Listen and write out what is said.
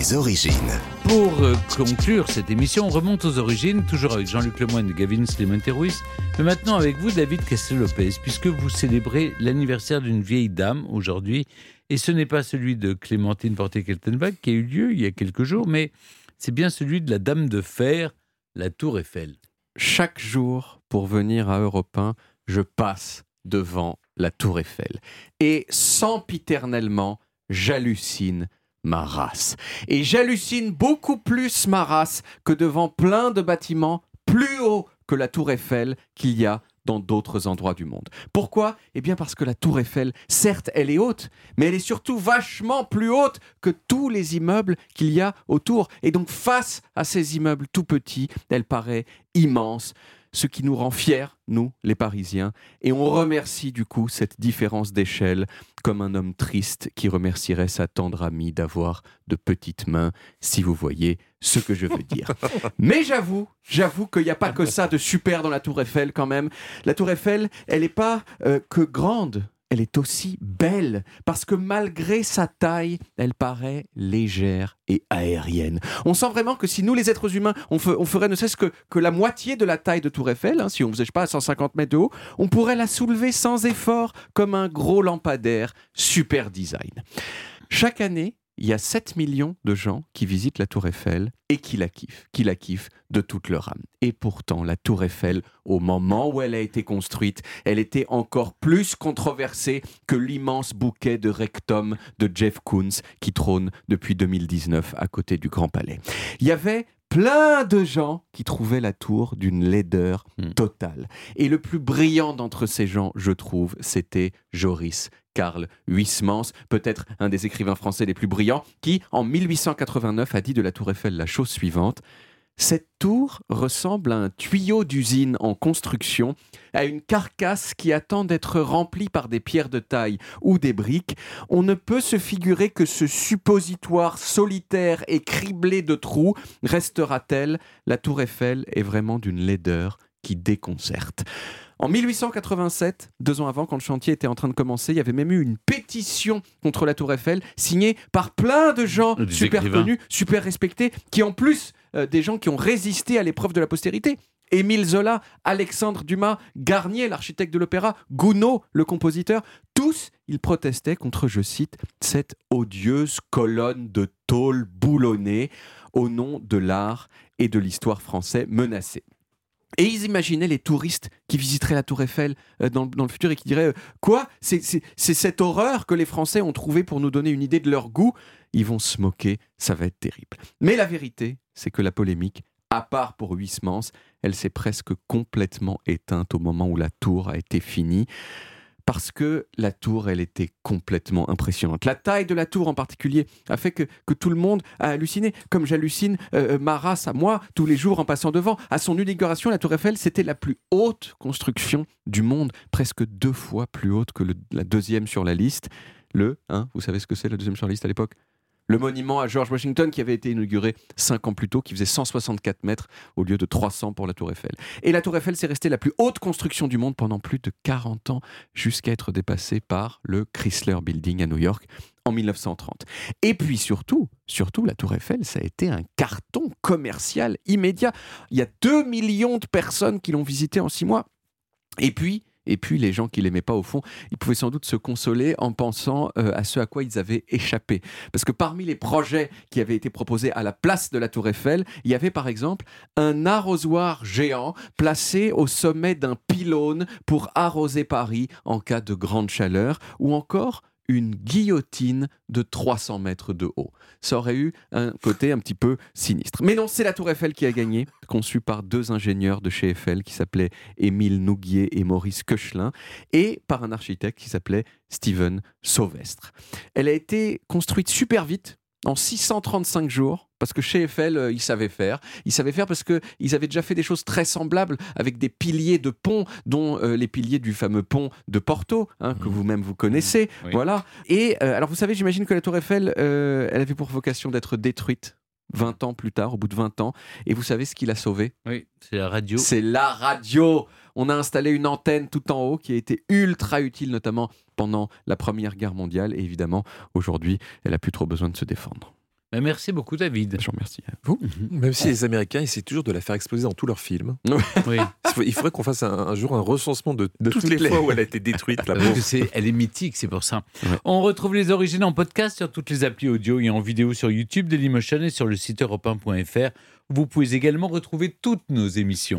Les origines. Pour euh, conclure cette émission, on remonte aux origines, toujours avec Jean-Luc Lemoyne et Gavin Slimane-Ruiz, mais maintenant avec vous, David Castel-Lopez, puisque vous célébrez l'anniversaire d'une vieille dame aujourd'hui, et ce n'est pas celui de Clémentine Porté-Keltenbach qui a eu lieu il y a quelques jours, mais c'est bien celui de la Dame de Fer, la Tour Eiffel. Chaque jour, pour venir à Europe 1, je passe devant la Tour Eiffel. Et sempiternellement, j'hallucine ma race. Et j'hallucine beaucoup plus ma race que devant plein de bâtiments plus hauts que la Tour Eiffel qu'il y a dans d'autres endroits du monde. Pourquoi? Eh bien parce que la tour Eiffel, certes, elle est haute, mais elle est surtout vachement plus haute que tous les immeubles qu'il y a autour. Et donc face à ces immeubles tout petits, elle paraît immense ce qui nous rend fiers, nous, les Parisiens, et on remercie du coup cette différence d'échelle comme un homme triste qui remercierait sa tendre amie d'avoir de petites mains, si vous voyez ce que je veux dire. Mais j'avoue, j'avoue qu'il n'y a pas que ça de super dans la tour Eiffel quand même. La tour Eiffel, elle n'est pas euh, que grande, elle est aussi belle, parce que malgré sa taille, elle paraît légère et aérienne. On sent vraiment que si nous, les êtres humains, on, ferait ne cesse que, que la moitié de la taille de Tour Eiffel, hein, si on faisait pas à 150 mètres de haut, on pourrait la soulever sans effort comme un gros lampadaire super design. Chaque année, il y a 7 millions de gens qui visitent la Tour Eiffel et qui la kiffent, qui la kiffent de toute leur âme. Et pourtant, la Tour Eiffel, au moment où elle a été construite, elle était encore plus controversée que l'immense bouquet de rectum de Jeff Koons qui trône depuis 2019 à côté du Grand Palais. Il y avait plein de gens qui trouvaient la tour d'une laideur hmm. totale. Et le plus brillant d'entre ces gens, je trouve, c'était Joris Karl Huysmans, peut-être un des écrivains français les plus brillants, qui, en 1889, a dit de la tour Eiffel la chose suivante. Cette tour ressemble à un tuyau d'usine en construction, à une carcasse qui attend d'être remplie par des pierres de taille ou des briques. On ne peut se figurer que ce suppositoire solitaire et criblé de trous restera tel. La tour Eiffel est vraiment d'une laideur qui déconcerte. En 1887, deux ans avant, quand le chantier était en train de commencer, il y avait même eu une pétition contre la Tour Eiffel, signée par plein de gens super connus, super respectés, qui en plus euh, des gens qui ont résisté à l'épreuve de la postérité. Émile Zola, Alexandre Dumas, Garnier, l'architecte de l'opéra, Gounod, le compositeur, tous, ils protestaient contre, je cite, cette odieuse colonne de tôle boulonnée au nom de l'art et de l'histoire français menacée. Et ils imaginaient les touristes qui visiteraient la Tour Eiffel euh, dans, le futur et qui diraient euh, Quoi? C'est cette horreur que les Français ont trouvée pour nous donner une idée de leur goût? Ils vont se moquer, ça va être terrible. Mais la vérité, c'est que la polémique, à part pour Huysmans, elle s'est presque complètement éteinte au moment où la tour a été finie parce que la tour, elle était complètement impressionnante. La taille de la tour en particulier a fait que, tout le monde a halluciné, comme j'hallucine euh, euh, ma race à moi tous les jours en passant devant. À son inauguration, la tour Eiffel, c'était la plus haute construction du monde, presque deux fois plus haute que la deuxième sur la liste. Le, hein, vous savez ce que c'est la deuxième sur la liste à l'époque? Le monument à George Washington qui avait été inauguré cinq ans plus tôt, qui faisait 164 mètres au lieu de 300 pour la Tour Eiffel. Et la Tour Eiffel, c'est resté la plus haute construction du monde pendant plus de 40 ans, jusqu'à être dépassée par le Chrysler Building à New York en 1930. Et puis surtout, surtout, la Tour Eiffel, ça a été un carton commercial immédiat. Il y a 2 millions de personnes qui l'ont visité en six mois. Et puis, et puis les gens qui l'aimaient pas au fond, ils pouvaient sans doute se consoler en pensant euh, à ce à quoi ils avaient échappé. Parce que parmi les projets qui avaient été proposés à la place de la Tour Eiffel, il y avait par exemple un arrosoir géant placé au sommet d'un pylône pour arroser Paris en cas de grande chaleur, ou encore une guillotine de 300 mètres de haut. Ça aurait eu un côté un petit peu sinistre. Mais non, c'est la Tour Eiffel qui a gagné, conçue par deux ingénieurs de chez Eiffel qui s'appelaient Émile Nouguier et Maurice Koechlin, et par un architecte qui s'appelait Steven Sauvestre. Elle a été construite super vite, en 635 jours, parce que chez Eiffel, euh, ils savaient faire. Ils savaient faire parce qu'ils avaient déjà fait des choses très semblables avec des piliers de pont, dont euh, les piliers du fameux pont de Porto, hein, que mmh. vous-même vous connaissez. Mmh. Voilà. Et euh, alors, vous savez, j'imagine que la Tour Eiffel, elle avait pour vocation d'être détruite 20 ans plus tard, au bout de 20 ans. Et vous savez ce qui l'a sauvé Oui, c'est la radio. C'est la radio On a installé une antenne tout en haut qui a été ultra utile, notamment pendant la Première Guerre mondiale. Et évidemment, aujourd'hui, elle a plus trop besoin de se défendre. Ben, merci beaucoup, David. Je vous remercie vous. Même si les Américains essaient toujours de la faire exploser dans tous leurs films. Oui. Il faudrait qu'on fasse un, un jour un recensement de, De toutes, toutes les, les- fois où elle a été détruite. Elle est mythique, c'est pour ça. Ouais. On retrouve les origines en podcast sur toutes les applis audio et en vidéo sur YouTube, Dailymotion et sur le site europe1.fr. Vous pouvez également retrouver toutes nos émissions.